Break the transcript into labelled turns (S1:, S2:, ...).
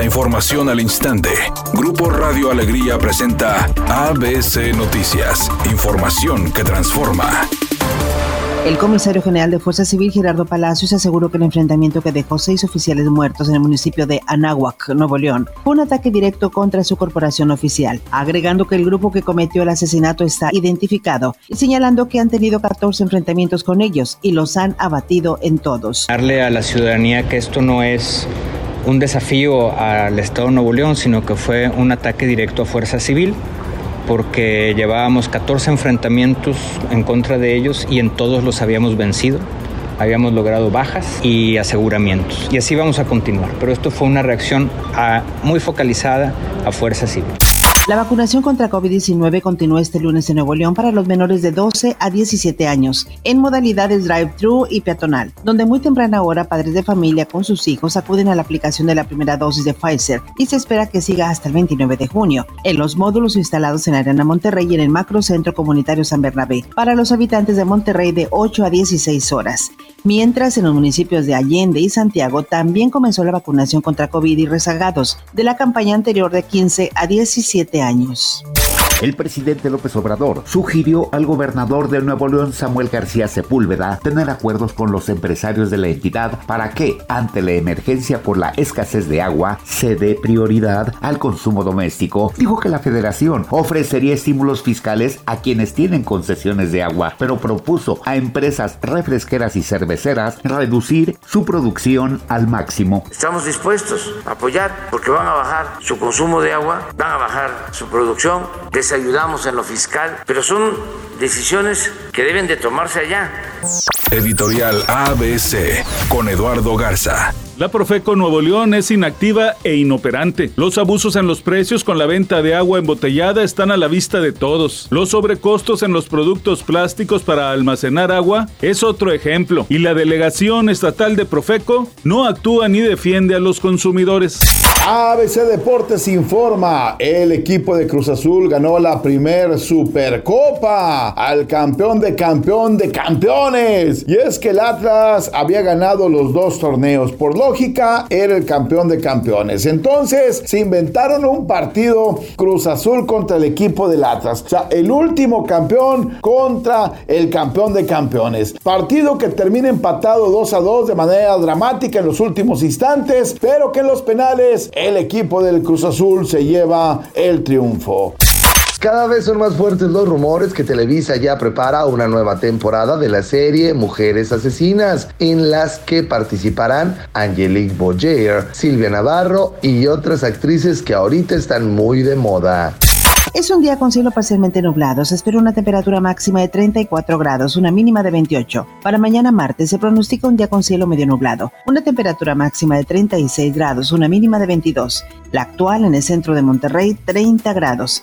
S1: La información al instante. Grupo Radio Alegría presenta ABC Noticias. Información que transforma.
S2: El comisario general de Fuerza Civil, Gerardo Palacios, aseguró que el enfrentamiento que dejó seis oficiales muertos en el municipio de Anáhuac, Nuevo León, fue un ataque directo contra su corporación oficial, agregando que el grupo que cometió el asesinato está identificado y señalando que han tenido 14 enfrentamientos con ellos y los han abatido en todos.
S3: Darle a la ciudadanía que esto no es un desafío al Estado de Nuevo León, sino que fue un ataque directo a Fuerza Civil porque llevábamos 14 enfrentamientos en contra de ellos y en todos los habíamos vencido. Habíamos logrado bajas y aseguramientos. Y así vamos a continuar. Pero esto fue una reacción muy focalizada a Fuerza Civil.
S2: La vacunación contra COVID-19 continúa este lunes en Nuevo León para los menores de 12 a 17 años, en modalidades drive-thru y peatonal, donde muy temprana hora padres de familia con sus hijos acuden a la aplicación de la primera dosis de Pfizer y se espera que siga hasta el 29 de junio, en los módulos instalados en Arena Monterrey y en el Macrocentro Comunitario San Bernabé, para los habitantes de Monterrey de 8 a 16 horas. Mientras en los municipios de Allende y Santiago también comenzó la vacunación contra COVID y rezagados de la campaña anterior de 15 a 17 años.
S4: El presidente López Obrador sugirió al gobernador de Nuevo León, Samuel García Sepúlveda, tener acuerdos con los empresarios de la entidad para que, ante la emergencia por la escasez de agua, se dé prioridad al consumo doméstico. Dijo que la federación ofrecería estímulos fiscales a quienes tienen concesiones de agua, pero propuso a empresas refresqueras y cerveceras reducir su producción al máximo.
S5: Estamos dispuestos a apoyar porque van a bajar su consumo de agua, van a bajar su producción de ayudamos en lo fiscal, pero son decisiones que deben de tomarse allá.
S1: Editorial ABC con Eduardo Garza.
S6: La Profeco Nuevo León es inactiva e inoperante. Los abusos en los precios con la venta de agua embotellada están a la vista de todos. Los sobrecostos en los productos plásticos para almacenar agua es otro ejemplo. Y la delegación estatal de Profeco no actúa ni defiende a los consumidores.
S7: ABC Deportes informa, el equipo de Cruz Azul ganó la primer Supercopa al campeón de campeón de campeones. Y es que el Atlas había ganado los dos torneos. Por era el campeón de campeones. Entonces, se inventaron un partido Cruz Azul contra el equipo del Atlas. O sea, el último campeón contra el campeón de campeones. Partido que termina empatado 2 a 2 de manera dramática en los últimos instantes, pero que en los penales el equipo del Cruz Azul se lleva el triunfo.
S8: Cada vez son más fuertes los rumores que Televisa ya prepara una nueva temporada de la serie Mujeres Asesinas, en las que participarán Angelique Boyer, Silvia Navarro y otras actrices que ahorita están muy de moda.
S2: Es un día con cielo parcialmente nublado. Se espera una temperatura máxima de 34 grados, una mínima de 28. Para mañana martes se pronostica un día con cielo medio nublado. Una temperatura máxima de 36 grados, una mínima de 22. La actual en el centro de Monterrey, 30 grados.